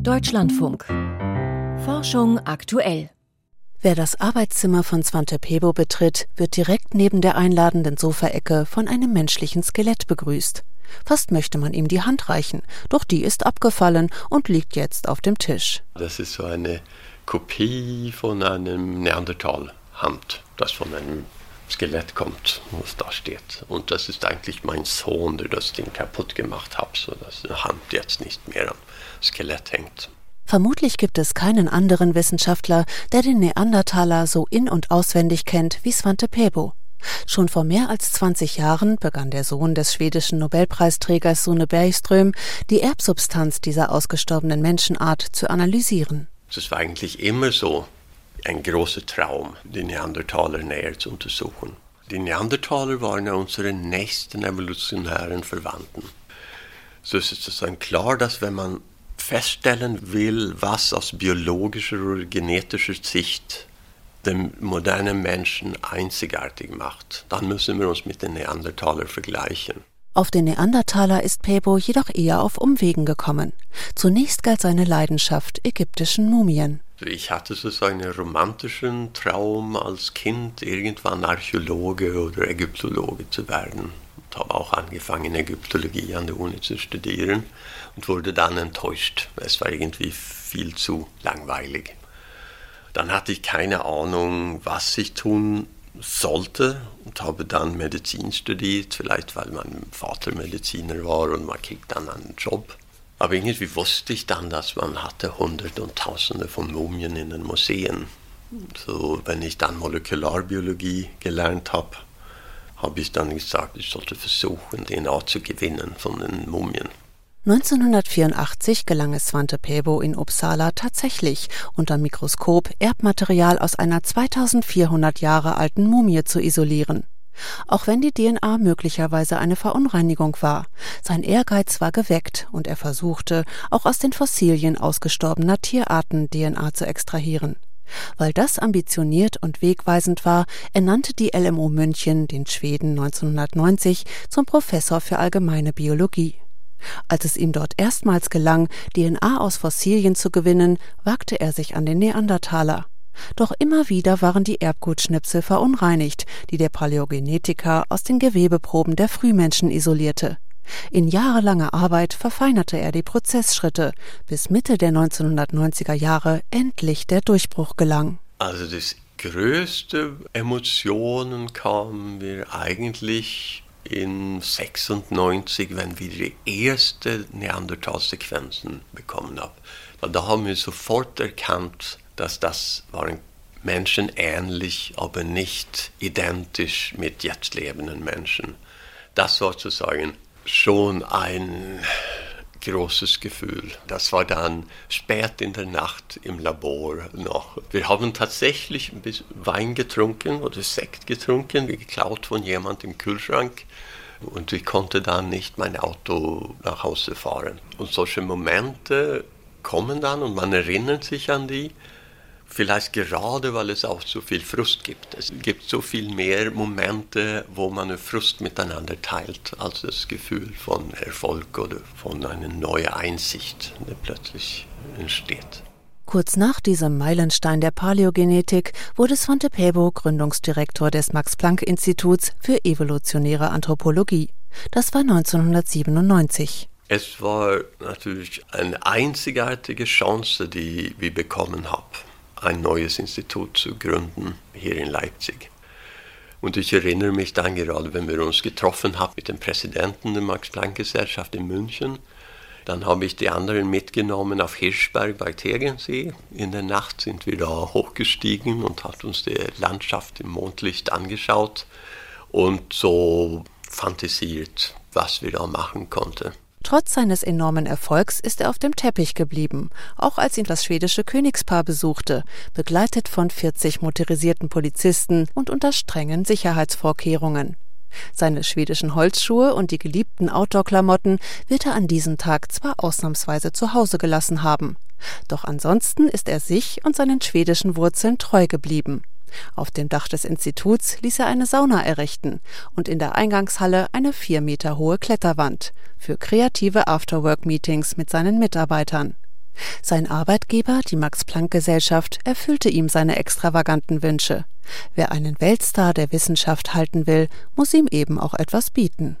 Deutschlandfunk. Forschung aktuell. Wer das Arbeitszimmer von Svante Pebo betritt, wird direkt neben der einladenden Sofaecke von einem menschlichen Skelett begrüßt. Fast möchte man ihm die Hand reichen, doch die ist abgefallen und liegt jetzt auf dem Tisch. Das ist so eine Kopie von einem Neandertal-Hand, das von einem Skelett kommt, was da steht. Und das ist eigentlich mein Sohn, der das Ding kaputt gemacht hat, sodass die Hand jetzt nicht mehr am Skelett hängt. Vermutlich gibt es keinen anderen Wissenschaftler, der den Neandertaler so in- und auswendig kennt wie Svante Pebo. Schon vor mehr als 20 Jahren begann der Sohn des schwedischen Nobelpreisträgers Sune Bergström, die Erbsubstanz dieser ausgestorbenen Menschenart zu analysieren. Es war eigentlich immer so ein großer Traum, die Neandertaler näher zu untersuchen. Die Neandertaler waren ja unsere nächsten evolutionären Verwandten. So ist es dann klar, dass wenn man feststellen will, was aus biologischer oder genetischer Sicht den modernen Menschen einzigartig macht, dann müssen wir uns mit den Neandertalern vergleichen. Auf den Neandertaler ist Pebo jedoch eher auf Umwegen gekommen. Zunächst galt seine Leidenschaft ägyptischen Mumien. Ich hatte so einen romantischen Traum als Kind, irgendwann Archäologe oder Ägyptologe zu werden. Ich habe auch angefangen, Ägyptologie an der Uni zu studieren und wurde dann enttäuscht. Es war irgendwie viel zu langweilig. Dann hatte ich keine Ahnung, was ich tun sollte und habe dann Medizin studiert, vielleicht weil mein Vater Mediziner war und man kriegt dann einen Job. Aber irgendwie wusste ich dann, dass man hatte Hunderte und Tausende von Mumien in den Museen. So, wenn ich dann Molekularbiologie gelernt habe, habe ich dann gesagt, ich sollte versuchen, DNA zu gewinnen von den Mumien. 1984 gelang es Svante Pebo in Uppsala tatsächlich, unter Mikroskop Erbmaterial aus einer 2400 Jahre alten Mumie zu isolieren. Auch wenn die DNA möglicherweise eine Verunreinigung war, sein Ehrgeiz war geweckt und er versuchte, auch aus den Fossilien ausgestorbener Tierarten DNA zu extrahieren. Weil das ambitioniert und wegweisend war, ernannte die LMU München den Schweden 1990 zum Professor für allgemeine Biologie. Als es ihm dort erstmals gelang, DNA aus Fossilien zu gewinnen, wagte er sich an den Neandertaler. Doch immer wieder waren die Erbgutschnipsel verunreinigt, die der Paläogenetiker aus den Gewebeproben der Frühmenschen isolierte. In jahrelanger Arbeit verfeinerte er die Prozessschritte, bis Mitte der 1990er Jahre endlich der Durchbruch gelang. Also das größte Emotionen kamen wir eigentlich in 96, wenn wir die ersten Neandertal-Sequenzen bekommen haben. Da haben wir sofort erkannt, dass das waren Menschen ähnlich, aber nicht identisch mit jetzt lebenden Menschen. Das war sozusagen schon ein großes Gefühl. Das war dann spät in der Nacht im Labor noch. Wir haben tatsächlich ein bisschen Wein getrunken oder Sekt getrunken, geklaut von jemandem im Kühlschrank. Und ich konnte dann nicht mein Auto nach Hause fahren. Und solche Momente kommen dann und man erinnert sich an die. Vielleicht gerade, weil es auch so viel Frust gibt. Es gibt so viel mehr Momente, wo man Frust miteinander teilt, als das Gefühl von Erfolg oder von einer neuen Einsicht, die plötzlich entsteht. Kurz nach diesem Meilenstein der Paläogenetik wurde Svante Pääbo Gründungsdirektor des Max-Planck-Instituts für evolutionäre Anthropologie. Das war 1997. Es war natürlich eine einzigartige Chance, die wir bekommen haben ein neues Institut zu gründen hier in Leipzig. Und ich erinnere mich dann gerade, wenn wir uns getroffen haben mit dem Präsidenten der Max-Planck-Gesellschaft in München, dann habe ich die anderen mitgenommen auf Hirschberg bei Tegensee. In der Nacht sind wir da hochgestiegen und hat uns die Landschaft im Mondlicht angeschaut und so fantasiert, was wir da machen konnten. Trotz seines enormen Erfolgs ist er auf dem Teppich geblieben, auch als ihn das schwedische Königspaar besuchte, begleitet von 40 motorisierten Polizisten und unter strengen Sicherheitsvorkehrungen. Seine schwedischen Holzschuhe und die geliebten Outdoor-Klamotten wird er an diesem Tag zwar ausnahmsweise zu Hause gelassen haben, doch ansonsten ist er sich und seinen schwedischen Wurzeln treu geblieben. Auf dem Dach des Instituts ließ er eine Sauna errichten und in der Eingangshalle eine vier Meter hohe Kletterwand für kreative Afterwork-Meetings mit seinen Mitarbeitern. Sein Arbeitgeber, die Max-Planck-Gesellschaft, erfüllte ihm seine extravaganten Wünsche. Wer einen Weltstar der Wissenschaft halten will, muss ihm eben auch etwas bieten.